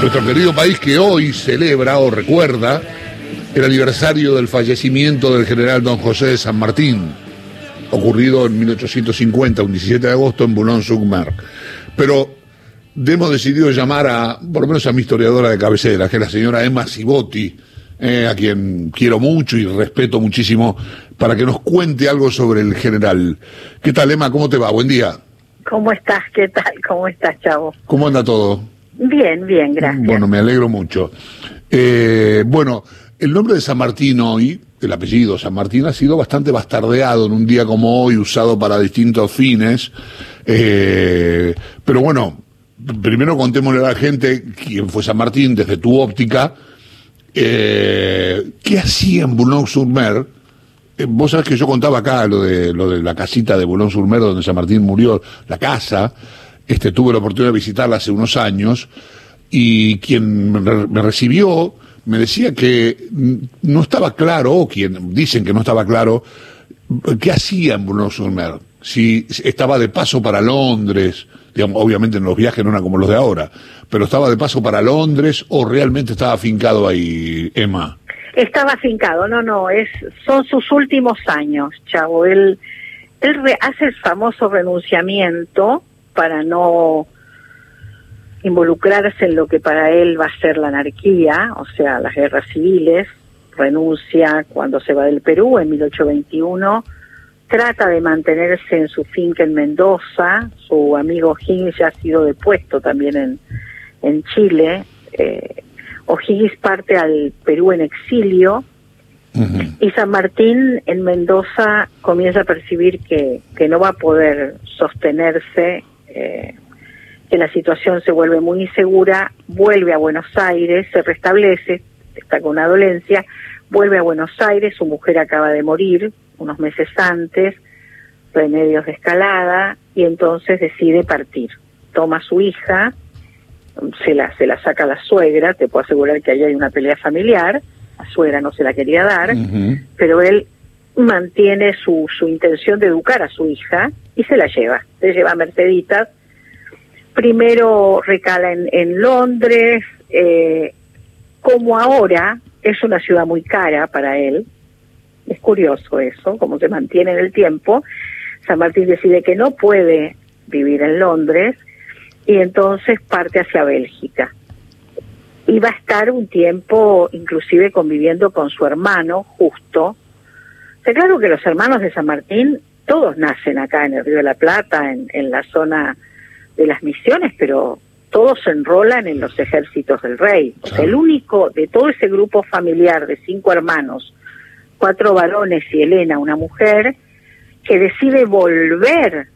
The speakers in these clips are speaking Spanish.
Nuestro querido país que hoy celebra o recuerda el aniversario del fallecimiento del general don José de San Martín, ocurrido en 1850, un 17 de agosto en Boulogne-sur-Mer. Pero hemos decidido llamar a, por lo menos a mi historiadora de cabecera, que es la señora Emma Cibotti, eh, a quien quiero mucho y respeto muchísimo, para que nos cuente algo sobre el general. ¿Qué tal, Emma? ¿Cómo te va? Buen día. ¿Cómo estás? ¿Qué tal? ¿Cómo estás, chavo? ¿Cómo anda todo? Bien, bien, gracias. Bueno, me alegro mucho. Eh, bueno, el nombre de San Martín hoy, el apellido San Martín, ha sido bastante bastardeado en un día como hoy, usado para distintos fines. Eh, pero bueno, primero contémosle a la gente quién fue San Martín desde tu óptica. Eh, ¿Qué hacía en Boulogne-sur-Mer? Eh, vos sabés que yo contaba acá lo de, lo de la casita de Boulogne-sur-Mer donde San Martín murió, la casa. Este, tuve la oportunidad de visitarla hace unos años y quien me recibió me decía que no estaba claro, o quien dicen que no estaba claro, qué hacía en Boulogne-sur-Mer. Si estaba de paso para Londres, digamos, obviamente en los viajes no eran como los de ahora, pero estaba de paso para Londres o realmente estaba afincado ahí, Emma. Estaba afincado, no, no, es, son sus últimos años, chavo. Él, él hace el famoso renunciamiento para no involucrarse en lo que para él va a ser la anarquía, o sea, las guerras civiles, renuncia cuando se va del Perú en 1821, trata de mantenerse en su finca en Mendoza, su amigo O'Higgins ya ha sido depuesto también en, en Chile, eh, O'Higgins parte al Perú en exilio, y San Martín en Mendoza comienza a percibir que, que no va a poder sostenerse eh, que la situación se vuelve muy insegura, vuelve a Buenos Aires, se restablece, está con una dolencia, vuelve a Buenos Aires, su mujer acaba de morir unos meses antes, remedios de escalada, y entonces decide partir. Toma a su hija, se la, se la saca a la suegra, te puedo asegurar que ahí hay una pelea familiar, la suegra no se la quería dar, pero él mantiene su, su intención de educar a su hija y se la lleva, se lleva a Merceditas, primero recala en, en Londres, eh, como ahora es una ciudad muy cara para él, es curioso eso, cómo se mantiene en el tiempo, San Martín decide que no puede vivir en Londres y entonces parte hacia Bélgica. Y va a estar un tiempo inclusive conviviendo con su hermano, justo. Está claro que los hermanos de San Martín todos nacen acá en el Río de la Plata, en, en la zona de las misiones, pero todos se enrolan en los ejércitos del rey. O sea, el único de todo ese grupo familiar de cinco hermanos, cuatro varones y Elena, una mujer, que decide volver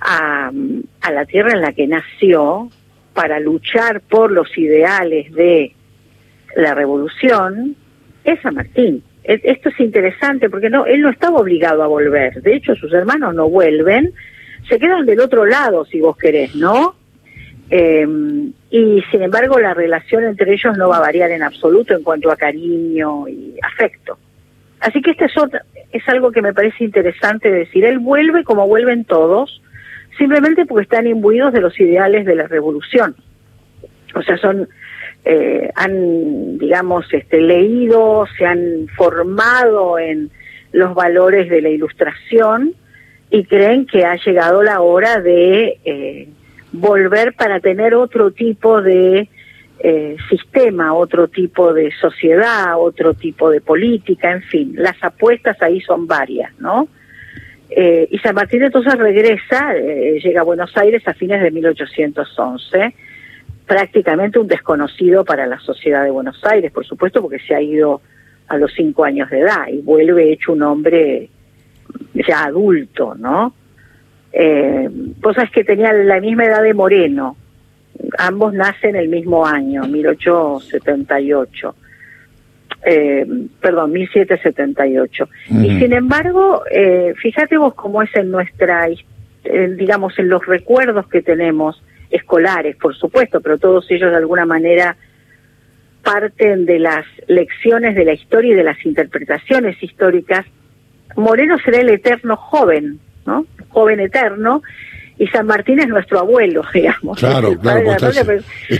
a, a la tierra en la que nació para luchar por los ideales de la revolución, es San Martín. Esto es interesante porque no, él no estaba obligado a volver. De hecho, sus hermanos no vuelven se quedan del otro lado, si vos querés, ¿no? Eh, y sin embargo la relación entre ellos no va a variar en absoluto en cuanto a cariño y afecto. Así que este es, es algo que me parece interesante decir. Él vuelve como vuelven todos, simplemente porque están imbuidos de los ideales de la revolución. O sea, son, eh, han, digamos, este, leído, se han formado en los valores de la ilustración, y creen que ha llegado la hora de eh, volver para tener otro tipo de eh, sistema, otro tipo de sociedad, otro tipo de política, en fin, las apuestas ahí son varias, ¿no? Eh, y San Martín entonces regresa, llega a Buenos Aires a fines de 1811, prácticamente un desconocido para la sociedad de Buenos Aires, por supuesto, porque se ha ido a los cinco años de edad y vuelve hecho un hombre ya adulto, ¿no? Eh, cosas que tenía la misma edad de Moreno. Ambos nacen el mismo año, 1878. Eh, perdón, 1778. Y sin embargo, eh, fíjate vos cómo es en nuestra, digamos, en los recuerdos que tenemos escolares, por supuesto, pero todos ellos de alguna manera parten de las lecciones de la historia y de las interpretaciones históricas Moreno será el eterno joven, ¿no? Joven eterno, y San Martín es nuestro abuelo, digamos. Claro, claro, está,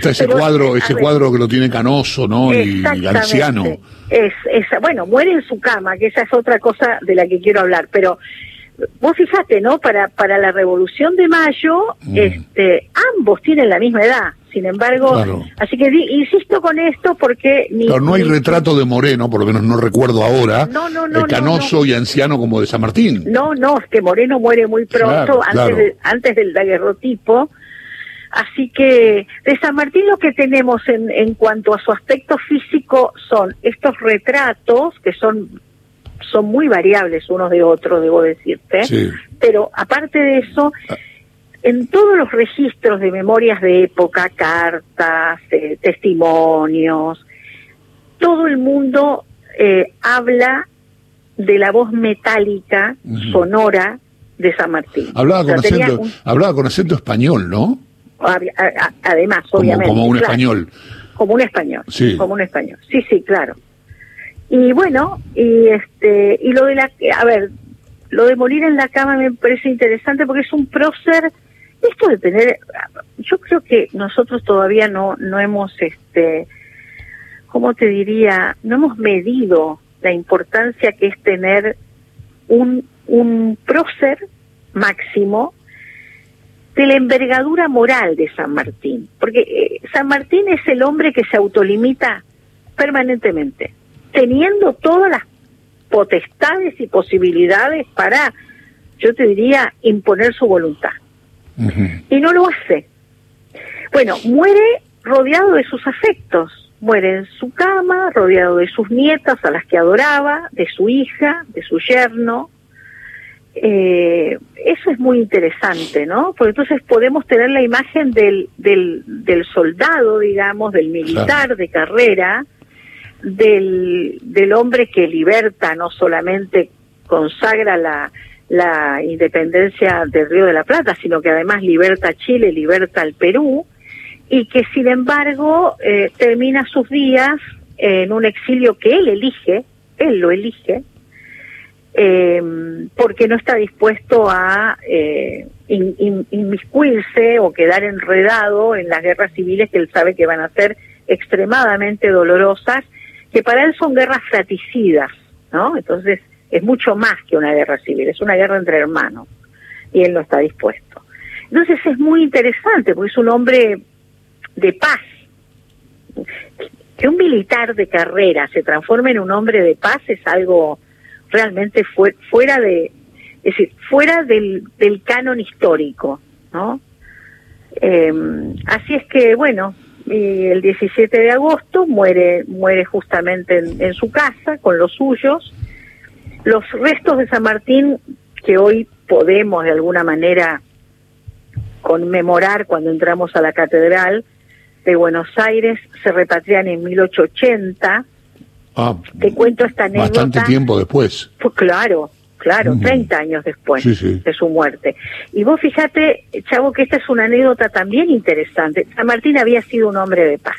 ese, cuadro, ese cuadro que lo tiene canoso, ¿no? Y, anciano. Es, es, bueno, muere en su cama, que esa es otra cosa de la que quiero hablar, pero vos fijate, ¿no? Para, para la Revolución de Mayo, mm. este, ambos tienen la misma edad. Sin embargo, así que insisto con esto porque... no hay retrato de Moreno, por lo menos no recuerdo ahora, no, no, no, canoso y anciano como de San Martín. No, no, es que Moreno muere muy pronto, antes, antes del daguerrotipo. Así que de San Martín lo que tenemos en, en cuanto a su aspecto físico son estos retratos que son son muy variables unos de otros, debo decirte. Pero aparte de eso, en todos los registros de memorias de época, cartas, eh, testimonios, todo el mundo eh, habla de la voz metálica, sonora de San Martín. Hablaba con, acento, hablaba con acento español, ¿no? Además, obviamente. Como un español. Como un español. Sí. Como un español. Sí, sí, claro. Y bueno, y este y lo de la a ver, lo de morir en la cama me parece interesante porque es un prócer. Esto de tener yo creo que nosotros todavía no no hemos este ¿cómo te diría? no hemos medido la importancia que es tener un un prócer máximo de la envergadura moral de San Martín, porque eh, San Martín es el hombre que se autolimita permanentemente teniendo todas las potestades y posibilidades para, yo te diría, imponer su voluntad. Y no lo hace. Bueno, muere rodeado de sus afectos, muere en su cama, rodeado de sus nietas a las que adoraba, de su hija, de su yerno. Eh, eso es muy interesante, ¿no? Porque entonces podemos tener la imagen del, del, del soldado, digamos, del militar de carrera, del, del hombre que liberta, no solamente consagra la, la independencia del Río de la Plata, sino que además liberta a Chile, liberta al Perú, y que sin embargo eh, termina sus días en un exilio que él elige, él lo elige, eh, porque no está dispuesto a eh, inmiscuirse o quedar enredado en las guerras civiles que él sabe que van a ser extremadamente dolorosas que para él son guerras fraticidas, ¿no? Entonces es mucho más que una guerra civil, es una guerra entre hermanos y él no está dispuesto. Entonces es muy interesante porque es un hombre de paz. Que un militar de carrera se transforme en un hombre de paz es algo realmente fuera de, es decir, fuera del, del canon histórico, ¿no? Eh, así es que, bueno, y el 17 de agosto muere, muere justamente en, su casa con los suyos. Los restos de San Martín que hoy podemos de alguna manera conmemorar cuando entramos a la catedral de Buenos Aires se repatrian en 1880. Ah, Te cuento esta anécdota. Bastante tiempo después. Pues claro, claro, 30 años después de su muerte. Y vos fíjate, Chavo, que esta es una anécdota también interesante. San Martín había sido un hombre de paz.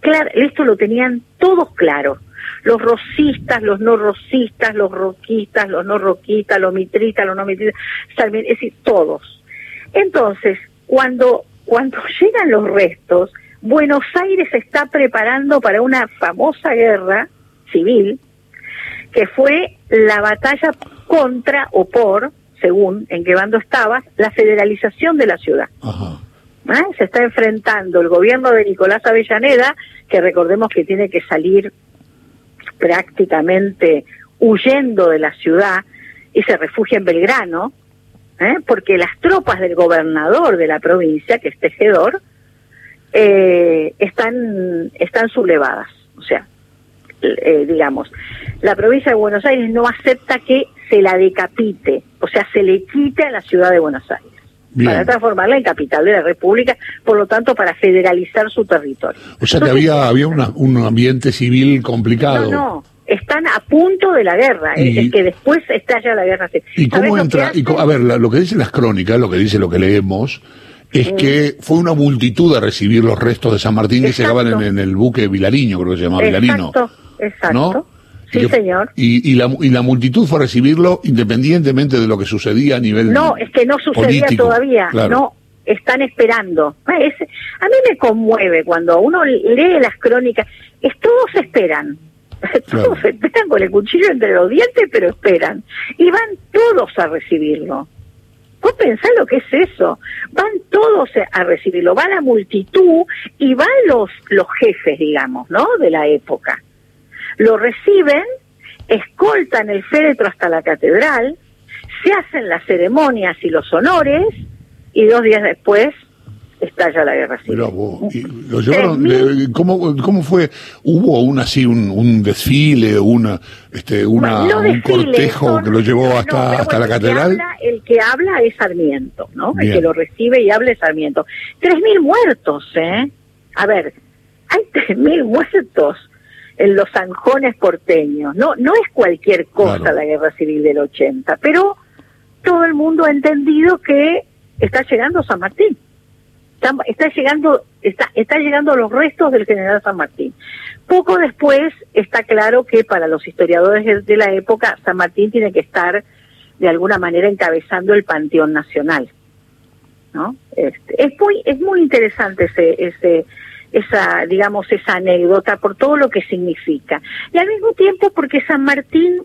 claro, esto lo tenían todos claro. Los rosistas, los no rosistas, los roquistas, los no roquistas, los mitritas, los no mitritas, es decir, todos. Entonces, cuando, cuando llegan los restos, Buenos Aires se está preparando para una famosa guerra civil que fue la batalla contra o por, según en qué bando estabas, la federalización de la ciudad. ¿Eh? Se está enfrentando el gobierno de Nicolás Avellaneda, que recordemos que tiene que salir prácticamente huyendo de la ciudad y se refugia en Belgrano, ¿eh? porque las tropas del gobernador de la provincia, que es Tejedor, eh, están, están sublevadas. O sea, eh, digamos, la provincia de Buenos Aires no acepta que se la decapite, o sea, se le quite a la ciudad de Buenos Aires. Para transformarla en capital de la República, por lo tanto, para federalizar su territorio. O sea que había, había un ambiente civil complicado. No, no, están a punto de la guerra, es que después estalla la guerra civil. ¿Y cómo entra? a ver, lo que dicen las crónicas, lo que dice lo que leemos, es mm. que fue una multitud a recibir los restos de San Martín que llegaban en, el buque Vilariño, creo que se llamaba Vilarino. Exacto. Sí, señor. Y, y, la, y la multitud fue a recibirlo independientemente de lo que sucedía a nivel No, es que no sucedía todavía. No, están esperando. a mí me conmueve cuando uno lee las crónicas. Es, todos esperan. Todos esperan con el cuchillo entre los dientes, pero esperan. Y van todos a recibirlo. Vos pensás lo que es eso. Van todos a recibirlo, va la multitud y van los, los jefes, digamos, ¿no? De la época. Lo reciben, escoltan el féretro hasta la catedral, se hacen las ceremonias y los honores y dos días después estalla la guerra civil. lo llevaron, ¿cómo, ¿Cómo fue? ¿Hubo un así un, desfile, una, este, una, un cortejo que lo llevó hasta, hasta la catedral? el que habla es Sarmiento, ¿no? El que lo recibe y habla es Sarmiento. Tres mil muertos, ¿eh? A ver, hay tres mil muertos en los zanjones porteños. No, no es cualquier cosa la guerra civil del 80, pero todo el mundo ha entendido que está llegando San Martín está, llegando está, está llegando los restos del general San Martín. Poco después está claro que para los historiadores de, la época San Martín tiene que estar de alguna manera encabezando el panteón nacional. ¿no? Este, es muy es muy interesante ese ese esa digamos esa anécdota por todo lo que significa y al mismo tiempo porque San Martín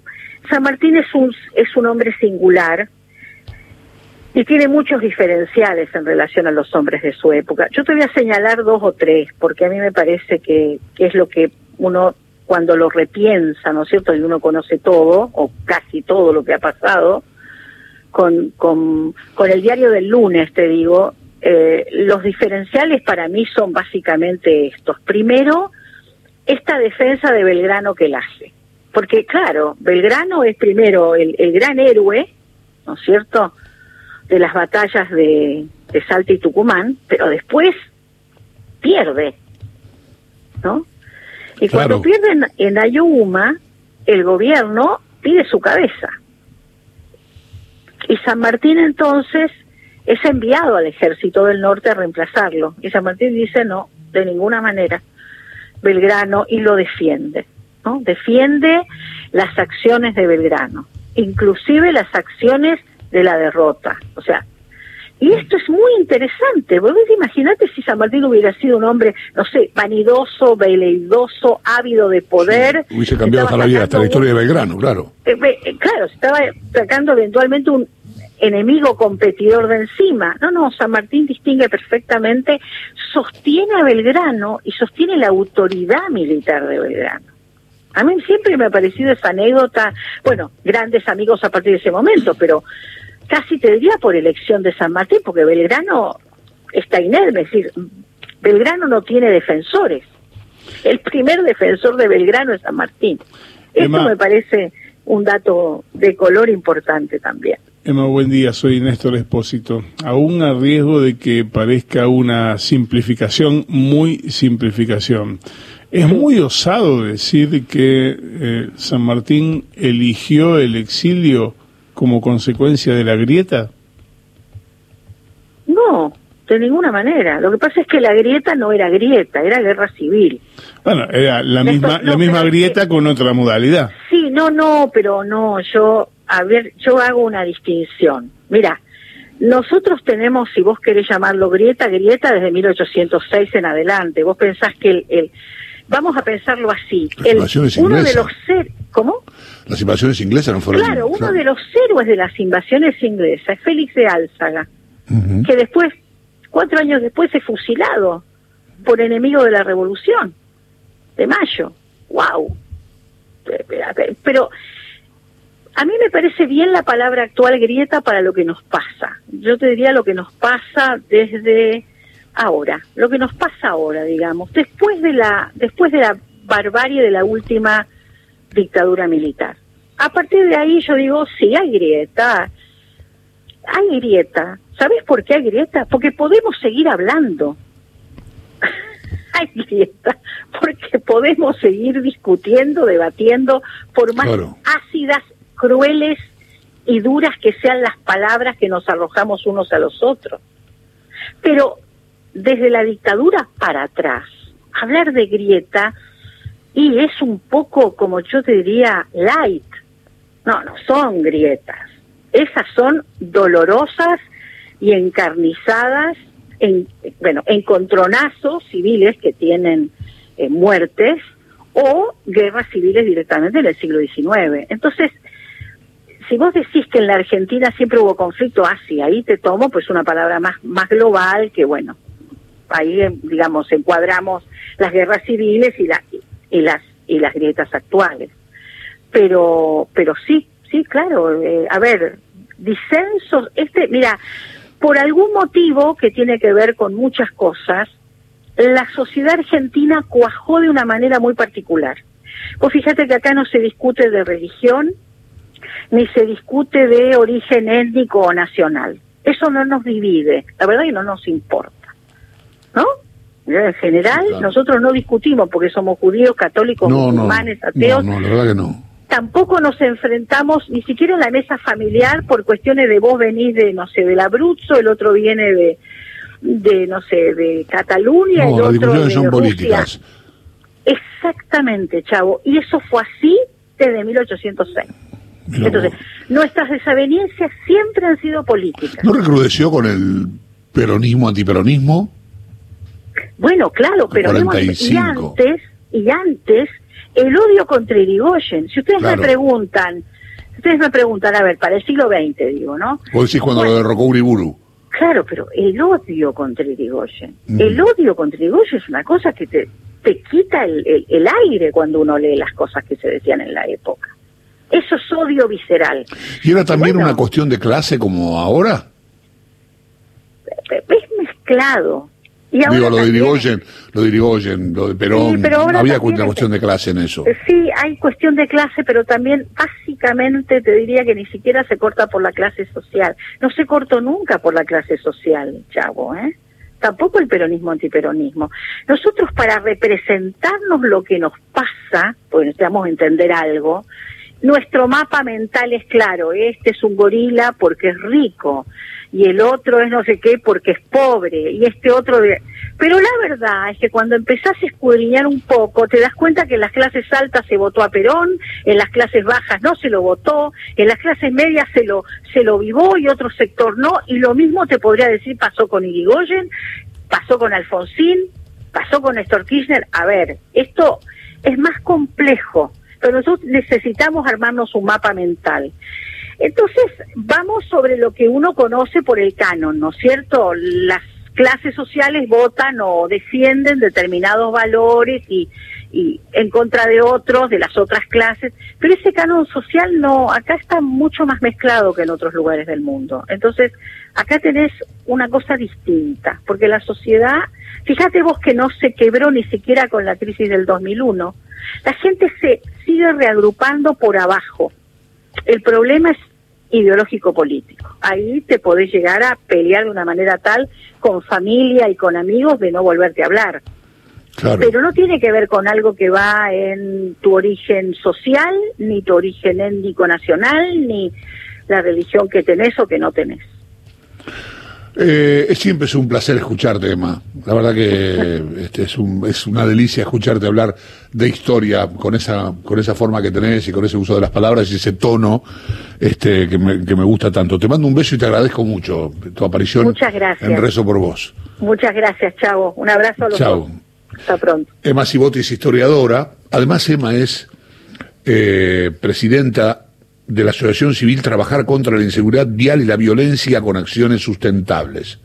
San Martín es un es un hombre singular y tiene muchos diferenciales en relación a los hombres de su época. Yo te voy a señalar dos o tres, porque a mí me parece que, es lo que uno cuando lo repiensa, ¿no es cierto? Y uno conoce todo, o casi todo lo que ha pasado, con, con, con el diario del lunes, te digo, eh, los diferenciales para mí son básicamente estos. Primero, esta defensa de Belgrano que él hace. Porque claro, Belgrano es primero el, el gran héroe, ¿no es cierto?, de las batallas de, Salta y Tucumán, pero después pierde, ¿no? Y cuando pierden en Ayuma, el gobierno pide su cabeza. Y San Martín entonces es enviado al ejército del norte a reemplazarlo. Y San Martín dice no, de ninguna manera. Belgrano y lo defiende, ¿no? Defiende las acciones de Belgrano, inclusive las acciones de la derrota. O sea, y esto es muy interesante. Vos imagínate si San Martín hubiera sido un hombre, no sé, vanidoso, veleidoso, ávido de poder. hubiese cambiado hasta la vida, hasta la historia de Belgrano, claro. Eh, eh, claro, se estaba sacando eventualmente un enemigo competidor de encima. No, no, San Martín distingue perfectamente, sostiene a Belgrano y sostiene la autoridad militar de Belgrano. A mí siempre me ha parecido esa anécdota, bueno, grandes amigos a partir de ese momento, pero casi te diría por elección de San Martín, porque Belgrano está inerme, es decir, Belgrano no tiene defensores. El primer defensor de Belgrano es San Martín. Esto me parece un dato de color importante también. Emma, buen día, soy Néstor Espósito. Aún a riesgo de que parezca una simplificación, muy simplificación. Es muy osado decir que eh, San Martín eligió el exilio como consecuencia de la grieta? No, de ninguna manera. Lo que pasa es que la grieta no era grieta, era guerra civil. Bueno, era la misma, la misma grieta con otra modalidad. Sí, no, no, pero no, yo, a ver, yo hago una distinción. Mira, nosotros tenemos, si vos querés llamarlo grieta, grieta desde 1806 en adelante. Vos pensás que el, el vamos a pensarlo así, el, uno de los ser, ¿cómo? Las invasiones inglesas no fueron... Claro, uno de los héroes de las invasiones inglesas es Félix de Álzaga, que después, cuatro años después, es fusilado por enemigo de la revolución, de mayo. ¡Wow! Pero a mí me parece bien la palabra actual grieta para lo que nos pasa. Yo te diría lo que nos pasa desde ahora, lo que nos pasa ahora, digamos, después de la después de la barbarie de la última dictadura militar. A partir de ahí yo digo, sí, hay grieta, hay grieta. ¿Sabes por qué hay grieta? Porque podemos seguir hablando. hay grieta, porque podemos seguir discutiendo, debatiendo, por más ácidas, crueles y duras que sean las palabras que nos arrojamos unos a los otros. Pero desde la dictadura para atrás, hablar de grieta y es un poco, como yo te diría, light. No, no son grietas. Esas son dolorosas y encarnizadas, en, bueno, encontronazos civiles que tienen eh, muertes o guerras civiles directamente en el siglo XIX. Entonces, si vos decís que en la Argentina siempre hubo conflicto, así, ah, ahí te tomo pues una palabra más, más global que, bueno, ahí, digamos, encuadramos las guerras civiles y, la, y las y las grietas actuales. Pero, pero sí, sí, claro, eh, a ver, disensos, este, mira, por algún motivo que tiene que ver con muchas cosas, la sociedad argentina cuajó de una manera muy particular. Pues fíjate que acá no se discute de religión, ni se discute de origen étnico o nacional. Eso no nos divide, la verdad que no nos importa, ¿no? En general, nosotros no discutimos porque somos judíos, católicos, musulmanes, ateos. No, la verdad que no. Tampoco nos enfrentamos ni siquiera en la mesa familiar por cuestiones de vos venís de, no sé, del Abruzzo, el otro viene de, de no sé, de Cataluña, el otro de son políticas. Exactamente, chavo. Y eso fue así desde 1806. Entonces, nuestras desavenencias siempre han sido políticas. ¿No recrudeció con el peronismo, antiperonismo? Bueno, claro, pero y antes, y antes, el odio contra Irigoyen. Si ustedes me preguntan, ustedes me preguntan, a ver, para el siglo XX, digo, ¿no? Vos decís cuando lo derrocó Uriburu. Claro, pero el odio contra Irigoyen, mm. el odio contra Irigoyen es una cosa que te, te quita el, el, aire cuando uno lee las cosas que se decían en la época. Eso es odio visceral. ¿Y era también una cuestión de clase como ahora? Es mezclado, Digo, lo de Irigoyen, lo de Irigoyen, lo de Perón, no había cuestión de clase en eso. Sí, hay cuestión de clase, pero también básicamente te diría que ni siquiera se corta por la clase social. No se cortó nunca por la clase social, chavo, ¿eh? Tampoco el peronismo antiperonismo. Nosotros para representarnos lo que nos pasa, pues necesitamos entender algo, nuestro mapa mental es claro, este es un gorila porque es rico, y el otro es no sé qué porque es pobre y este otro de... pero la verdad es que cuando empezás a escudriñar un poco te das cuenta que en las clases altas se votó a Perón en las clases bajas no se lo votó en las clases medias se lo se lo vivó y otro sector no y lo mismo te podría decir pasó con Irigoyen pasó con Alfonsín pasó con Néstor Kirchner. A ver esto es más complejo pero nosotros necesitamos armarnos un mapa mental entonces, vamos sobre lo que uno conoce por el canon, ¿no es cierto? Las clases sociales votan o defienden determinados valores y, y en contra de otros, de las otras clases, pero ese canon social no, acá está mucho más mezclado que en otros lugares del mundo. Entonces, acá tenés una cosa distinta, porque la sociedad, fíjate vos que no se quebró ni siquiera con la crisis del 2001, la gente se sigue reagrupando por abajo el problema es ideológico político. Ahí te podés llegar a pelear de una manera tal con familia y con amigos de no volverte a hablar. Pero no tiene que ver con algo que va en tu origen social, ni tu origen étnico nacional, ni la religión que tenés o que no tenés. Eh, siempre es un placer escucharte, Emma. La verdad que este, es, un, es una delicia escucharte hablar de historia con esa, con esa forma que tenés y con ese uso de las palabras y ese tono este, que, me, que me gusta tanto. Te mando un beso y te agradezco mucho tu aparición Muchas gracias. en Rezo por Vos. Muchas gracias, Chavo. Un abrazo a los Chavo. Emma Cibotti es historiadora. Además, Emma es eh, presidenta de la Asociación Civil trabajar contra la inseguridad vial y la violencia con acciones sustentables.